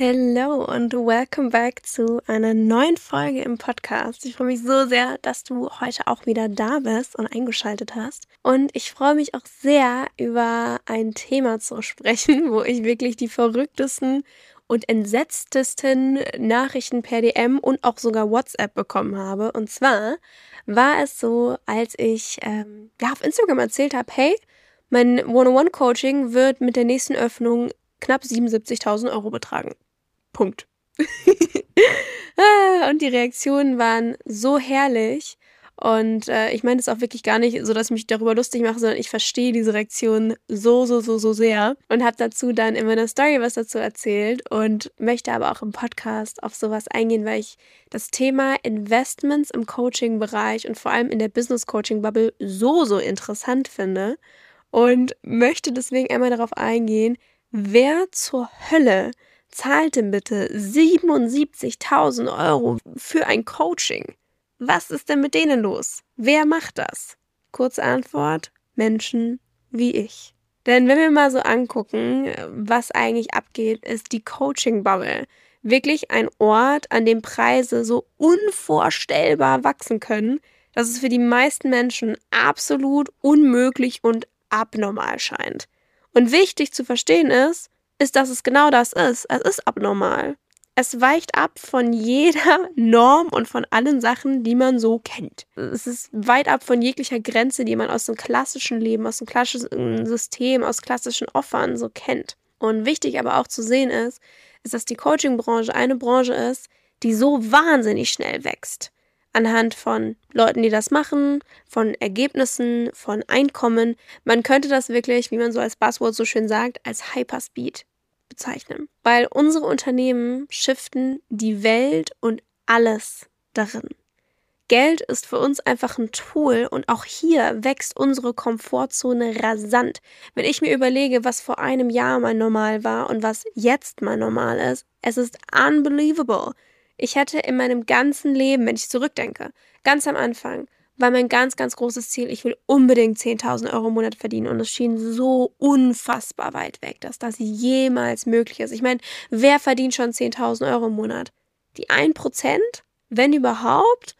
Hello und welcome back zu einer neuen Folge im Podcast. Ich freue mich so sehr, dass du heute auch wieder da bist und eingeschaltet hast. Und ich freue mich auch sehr, über ein Thema zu sprechen, wo ich wirklich die verrücktesten und entsetztesten Nachrichten per DM und auch sogar WhatsApp bekommen habe. Und zwar war es so, als ich ähm, ja, auf Instagram erzählt habe, hey, mein One-on-One-Coaching wird mit der nächsten Öffnung knapp 77.000 Euro betragen. Punkt. Ah, und die Reaktionen waren so herrlich. Und äh, ich meine es auch wirklich gar nicht so, dass ich mich darüber lustig mache, sondern ich verstehe diese Reaktion so, so, so, so sehr und habe dazu dann in meiner Story was dazu erzählt und möchte aber auch im Podcast auf sowas eingehen, weil ich das Thema Investments im Coaching-Bereich und vor allem in der Business-Coaching-Bubble so, so interessant finde und möchte deswegen einmal darauf eingehen, wer zur Hölle zahlt denn bitte 77.000 Euro für ein Coaching? Was ist denn mit denen los? Wer macht das? Kurze Antwort, Menschen wie ich. Denn wenn wir mal so angucken, was eigentlich abgeht, ist die Coaching-Bubble wirklich ein Ort, an dem Preise so unvorstellbar wachsen können, dass es für die meisten Menschen absolut unmöglich und abnormal scheint. Und wichtig zu verstehen ist, ist, dass es genau das ist. Es ist abnormal. Es weicht ab von jeder Norm und von allen Sachen, die man so kennt. Es ist weit ab von jeglicher Grenze, die man aus dem klassischen Leben, aus dem klassischen System, aus klassischen Offern so kennt. Und wichtig aber auch zu sehen ist, ist, dass die Coaching-Branche eine Branche ist, die so wahnsinnig schnell wächst anhand von Leuten, die das machen, von Ergebnissen, von Einkommen. Man könnte das wirklich, wie man so als Buzzword so schön sagt, als Hyperspeed bezeichnen. Weil unsere Unternehmen shiften die Welt und alles darin. Geld ist für uns einfach ein Tool und auch hier wächst unsere Komfortzone rasant. Wenn ich mir überlege, was vor einem Jahr mal normal war und was jetzt mal normal ist, es ist unbelievable. Ich hätte in meinem ganzen Leben, wenn ich zurückdenke, ganz am Anfang, war mein ganz, ganz großes Ziel, ich will unbedingt 10.000 Euro im Monat verdienen. Und es schien so unfassbar weit weg, dass das jemals möglich ist. Ich meine, wer verdient schon 10.000 Euro im Monat? Die 1%? Wenn überhaupt?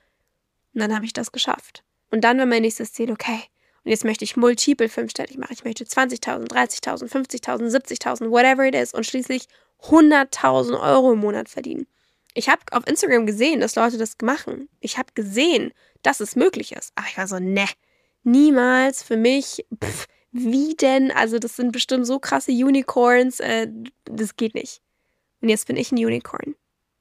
Und dann habe ich das geschafft. Und dann war mein nächstes Ziel, okay, und jetzt möchte ich multiple fünfstellig machen. Ich möchte 20.000, 30.000, 50.000, 70.000, whatever it is. Und schließlich 100.000 Euro im Monat verdienen. Ich habe auf Instagram gesehen, dass Leute das machen. Ich habe gesehen, dass es möglich ist. Aber ich war so, ne, niemals für mich. Pff, wie denn? Also, das sind bestimmt so krasse Unicorns. Äh, das geht nicht. Und jetzt bin ich ein Unicorn.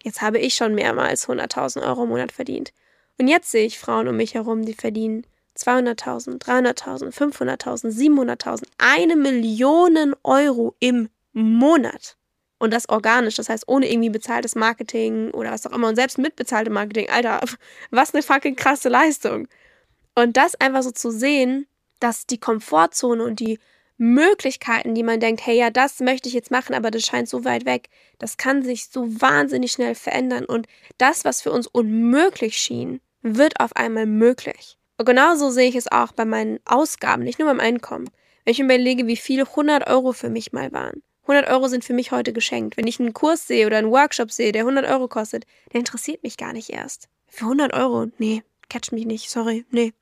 Jetzt habe ich schon mehrmals 100.000 Euro im Monat verdient. Und jetzt sehe ich Frauen um mich herum, die verdienen 200.000, 300.000, 500.000, 700.000, eine Million Euro im Monat. Und das organisch, das heißt ohne irgendwie bezahltes Marketing oder was auch immer und selbst mit bezahltem Marketing. Alter, was eine fucking krasse Leistung. Und das einfach so zu sehen, dass die Komfortzone und die Möglichkeiten, die man denkt, hey, ja, das möchte ich jetzt machen, aber das scheint so weit weg, das kann sich so wahnsinnig schnell verändern. Und das, was für uns unmöglich schien, wird auf einmal möglich. Und genauso sehe ich es auch bei meinen Ausgaben, nicht nur beim Einkommen. Wenn ich überlege, wie viele 100 Euro für mich mal waren. 100 Euro sind für mich heute geschenkt. Wenn ich einen Kurs sehe oder einen Workshop sehe, der 100 Euro kostet, der interessiert mich gar nicht erst. Für 100 Euro? Nee, catch mich nicht, sorry, nee.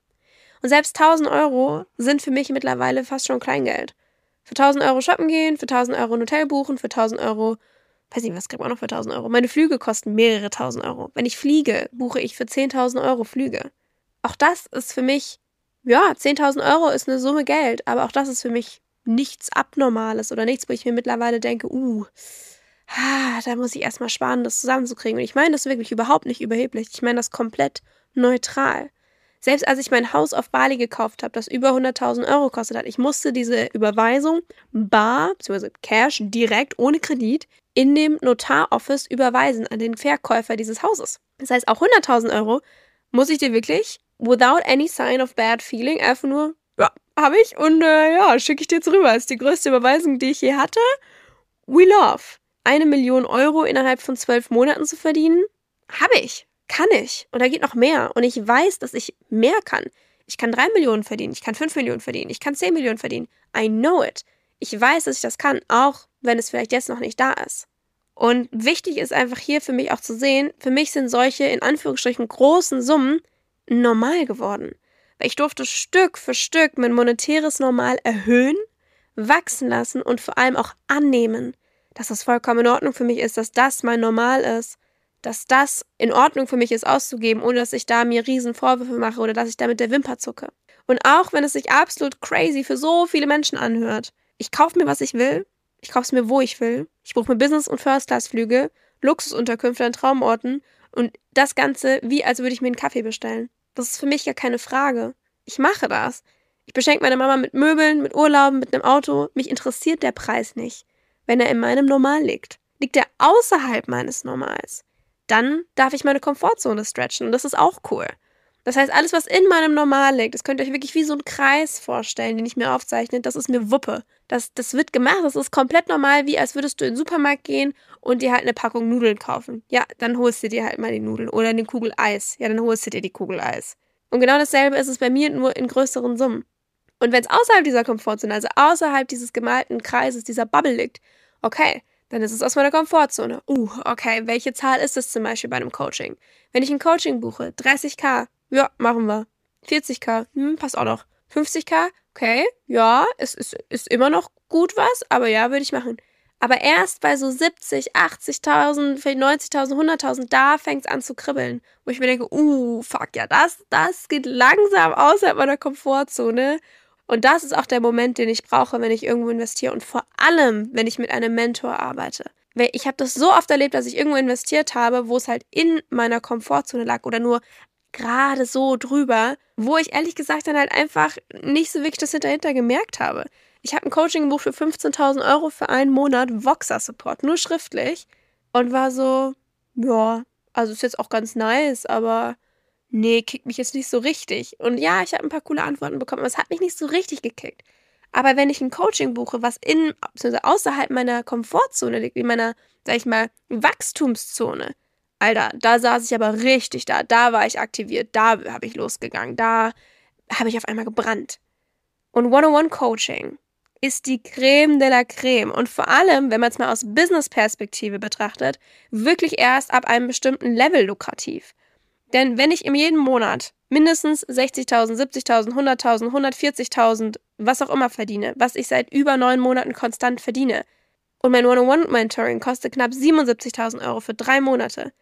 Und selbst 1000 Euro sind für mich mittlerweile fast schon Kleingeld. Für 1000 Euro shoppen gehen, für 1000 Euro ein Hotel buchen, für 1000 Euro, weiß nicht, was kriegt man noch für 1000 Euro? Meine Flüge kosten mehrere 1000 Euro. Wenn ich fliege, buche ich für 10.000 Euro Flüge. Auch das ist für mich, ja, 10.000 Euro ist eine Summe Geld, aber auch das ist für mich nichts Abnormales oder nichts, wo ich mir mittlerweile denke, uh, ah, da muss ich erstmal sparen, das zusammenzukriegen. Und ich meine das wirklich überhaupt nicht überheblich. Ich meine das komplett neutral. Selbst als ich mein Haus auf Bali gekauft habe, das über 100.000 Euro kostet hat, ich musste diese Überweisung bar, bzw. Cash, direkt, ohne Kredit, in dem Notaroffice überweisen an den Verkäufer dieses Hauses. Das heißt, auch 100.000 Euro muss ich dir wirklich without any sign of bad feeling, einfach nur, habe ich und äh, ja, schicke ich dir jetzt rüber. Ist die größte Überweisung, die ich je hatte. We love. Eine Million Euro innerhalb von zwölf Monaten zu verdienen, habe ich. Kann ich. Und da geht noch mehr. Und ich weiß, dass ich mehr kann. Ich kann drei Millionen verdienen, ich kann fünf Millionen verdienen, ich kann zehn Millionen verdienen. I know it. Ich weiß, dass ich das kann, auch wenn es vielleicht jetzt noch nicht da ist. Und wichtig ist einfach hier für mich auch zu sehen, für mich sind solche in Anführungsstrichen großen Summen normal geworden. Weil ich durfte Stück für Stück mein monetäres Normal erhöhen, wachsen lassen und vor allem auch annehmen, dass das vollkommen in Ordnung für mich ist, dass das mein Normal ist, dass das in Ordnung für mich ist auszugeben, ohne dass ich da mir riesen Vorwürfe mache oder dass ich da mit der Wimper zucke. Und auch wenn es sich absolut crazy für so viele Menschen anhört, ich kaufe mir, was ich will, ich kaufe es mir, wo ich will, ich buche mir Business- und First-Class-Flüge, Luxusunterkünfte an Traumorten und das Ganze wie als würde ich mir einen Kaffee bestellen. Das ist für mich ja keine Frage. Ich mache das. Ich beschenke meine Mama mit Möbeln, mit Urlauben, mit einem Auto. Mich interessiert der Preis nicht. Wenn er in meinem Normal liegt. Liegt er außerhalb meines Normals, dann darf ich meine Komfortzone stretchen und das ist auch cool. Das heißt, alles, was in meinem Normal liegt, das könnt ihr euch wirklich wie so einen Kreis vorstellen, den ich mir aufzeichne, das ist mir Wuppe. Das, das wird gemacht, das ist komplett normal, wie als würdest du in den Supermarkt gehen und dir halt eine Packung Nudeln kaufen. Ja, dann holst du dir halt mal die Nudeln. Oder eine Kugel Eis. Ja, dann holst du dir die Kugel Eis. Und genau dasselbe ist es bei mir nur in größeren Summen. Und wenn es außerhalb dieser Komfortzone, also außerhalb dieses gemalten Kreises, dieser Bubble liegt, okay, dann ist es aus meiner Komfortzone. Uh, okay, welche Zahl ist es zum Beispiel bei einem Coaching? Wenn ich ein Coaching buche, 30k, ja, machen wir. 40k, hm, passt auch noch. 50k, okay, ja, es ist, ist immer noch gut was, aber ja, würde ich machen. Aber erst bei so 70, 80.000, vielleicht 90.000, 100.000, da fängt es an zu kribbeln. Wo ich mir denke, uh, fuck, ja, das, das geht langsam außerhalb meiner Komfortzone. Und das ist auch der Moment, den ich brauche, wenn ich irgendwo investiere und vor allem, wenn ich mit einem Mentor arbeite. Weil ich habe das so oft erlebt, dass ich irgendwo investiert habe, wo es halt in meiner Komfortzone lag oder nur gerade so drüber, wo ich ehrlich gesagt dann halt einfach nicht so wirklich das hinterhinter gemerkt habe. Ich habe ein Coaching gebucht für 15.000 Euro für einen Monat Voxer Support, nur schriftlich und war so, ja, also ist jetzt auch ganz nice, aber nee, kickt mich jetzt nicht so richtig. Und ja, ich habe ein paar coole Antworten bekommen, aber es hat mich nicht so richtig gekickt. Aber wenn ich ein Coaching buche, was in, außerhalb meiner Komfortzone liegt, in meiner, sag ich mal, Wachstumszone, Alter, da saß ich aber richtig da, da war ich aktiviert, da habe ich losgegangen, da habe ich auf einmal gebrannt. Und One-on-One-Coaching ist die Creme de la Creme. Und vor allem, wenn man es mal aus Business-Perspektive betrachtet, wirklich erst ab einem bestimmten Level lukrativ. Denn wenn ich im jeden Monat mindestens 60.000, 70.000, 100.000, 140.000, was auch immer verdiene, was ich seit über neun Monaten konstant verdiene, und mein One-on-One-Mentoring kostet knapp 77.000 Euro für drei Monate,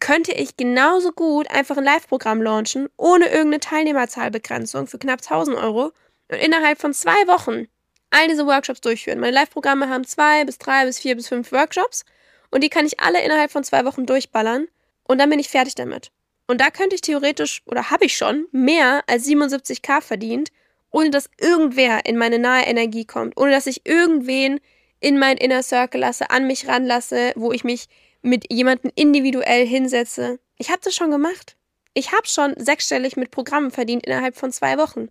könnte ich genauso gut einfach ein Live-Programm launchen, ohne irgendeine Teilnehmerzahlbegrenzung für knapp 1000 Euro und innerhalb von zwei Wochen all diese Workshops durchführen. Meine Live-Programme haben zwei bis drei bis vier bis fünf Workshops und die kann ich alle innerhalb von zwei Wochen durchballern und dann bin ich fertig damit. Und da könnte ich theoretisch, oder habe ich schon, mehr als 77k verdient, ohne dass irgendwer in meine nahe Energie kommt, ohne dass ich irgendwen in mein Inner Circle lasse, an mich ranlasse, wo ich mich mit jemandem individuell hinsetze. Ich habe das schon gemacht. Ich habe schon sechsstellig mit Programmen verdient innerhalb von zwei Wochen.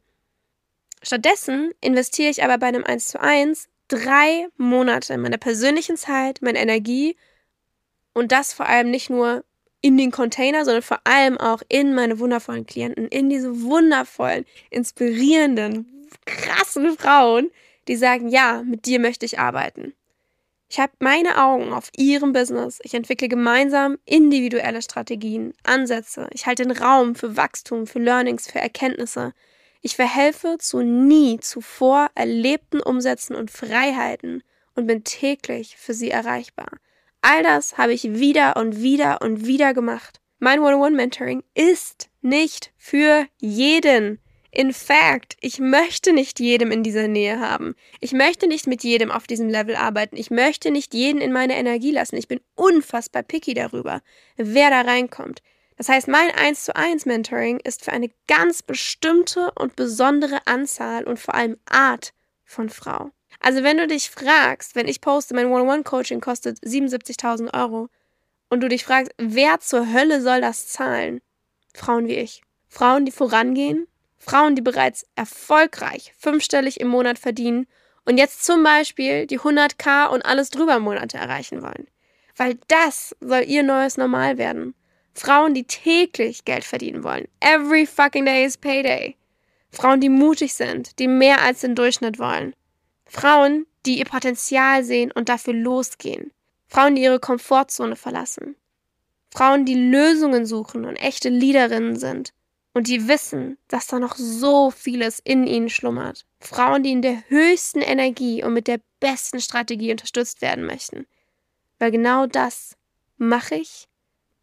Stattdessen investiere ich aber bei einem 1 zu 1 drei Monate meiner persönlichen Zeit, meiner Energie und das vor allem nicht nur in den Container, sondern vor allem auch in meine wundervollen Klienten, in diese wundervollen, inspirierenden, krassen Frauen, die sagen, ja, mit dir möchte ich arbeiten. Ich habe meine Augen auf ihrem Business. Ich entwickle gemeinsam individuelle Strategien, Ansätze. Ich halte den Raum für Wachstum, für Learnings, für Erkenntnisse. Ich verhelfe zu nie zuvor erlebten Umsätzen und Freiheiten und bin täglich für sie erreichbar. All das habe ich wieder und wieder und wieder gemacht. Mein One-on-One-Mentoring ist nicht für jeden. In fact, ich möchte nicht jedem in dieser Nähe haben. Ich möchte nicht mit jedem auf diesem Level arbeiten. Ich möchte nicht jeden in meine Energie lassen. Ich bin unfassbar picky darüber, wer da reinkommt. Das heißt, mein 1 zu 1 Mentoring ist für eine ganz bestimmte und besondere Anzahl und vor allem Art von Frau. Also wenn du dich fragst, wenn ich poste, mein One-on-One-Coaching kostet 77.000 Euro und du dich fragst, wer zur Hölle soll das zahlen? Frauen wie ich. Frauen, die vorangehen, Frauen, die bereits erfolgreich fünfstellig im Monat verdienen und jetzt zum Beispiel die 100k und alles drüber Monate erreichen wollen. Weil das soll ihr neues Normal werden. Frauen, die täglich Geld verdienen wollen. Every fucking day is payday. Frauen, die mutig sind, die mehr als den Durchschnitt wollen. Frauen, die ihr Potenzial sehen und dafür losgehen. Frauen, die ihre Komfortzone verlassen. Frauen, die Lösungen suchen und echte Leaderinnen sind und die wissen, dass da noch so vieles in ihnen schlummert. Frauen, die in der höchsten Energie und mit der besten Strategie unterstützt werden möchten. Weil genau das mache ich,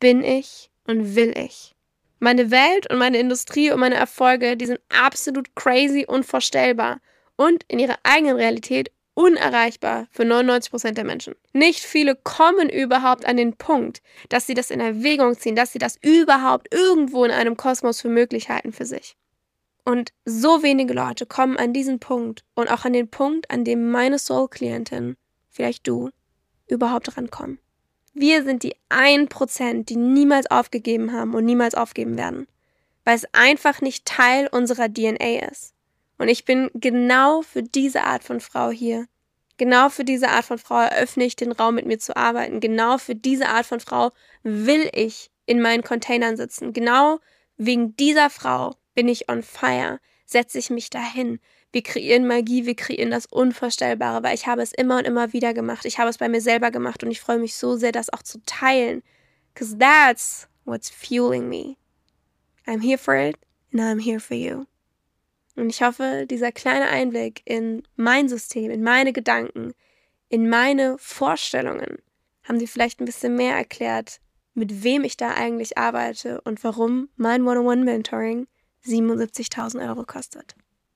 bin ich und will ich. Meine Welt und meine Industrie und meine Erfolge, die sind absolut crazy, unvorstellbar und in ihrer eigenen Realität unerreichbar für 99 Prozent der Menschen. Nicht viele kommen überhaupt an den Punkt, dass sie das in Erwägung ziehen, dass sie das überhaupt irgendwo in einem Kosmos für möglich halten für sich. Und so wenige Leute kommen an diesen Punkt und auch an den Punkt, an dem meine Soul-Klientin, vielleicht du, überhaupt rankommen. Wir sind die 1%, die niemals aufgegeben haben und niemals aufgeben werden, weil es einfach nicht Teil unserer DNA ist. Und ich bin genau für diese Art von Frau hier. Genau für diese Art von Frau eröffne ich den Raum, mit mir zu arbeiten. Genau für diese Art von Frau will ich in meinen Containern sitzen. Genau wegen dieser Frau bin ich on fire, setze ich mich dahin. Wir kreieren Magie, wir kreieren das Unvorstellbare, weil ich habe es immer und immer wieder gemacht. Ich habe es bei mir selber gemacht und ich freue mich so sehr, das auch zu teilen. Because that's what's fueling me. I'm here for it and I'm here for you. Und ich hoffe, dieser kleine Einblick in mein System, in meine Gedanken, in meine Vorstellungen, haben dir vielleicht ein bisschen mehr erklärt, mit wem ich da eigentlich arbeite und warum mein One-on-One-Mentoring 77.000 Euro kostet.